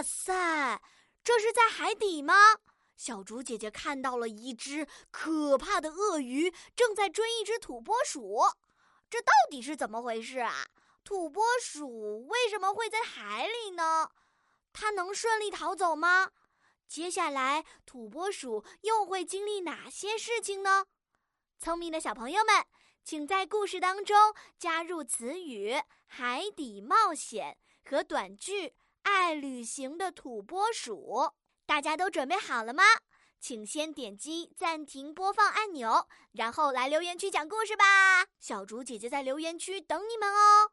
哇塞，这是在海底吗？小竹姐姐看到了一只可怕的鳄鱼正在追一只土拨鼠，这到底是怎么回事啊？土拨鼠为什么会在海里呢？它能顺利逃走吗？接下来土拨鼠又会经历哪些事情呢？聪明的小朋友们，请在故事当中加入词语“海底冒险”和短句“爱旅行的土拨鼠”。大家都准备好了吗？请先点击暂停播放按钮，然后来留言区讲故事吧。小竹姐姐在留言区等你们哦。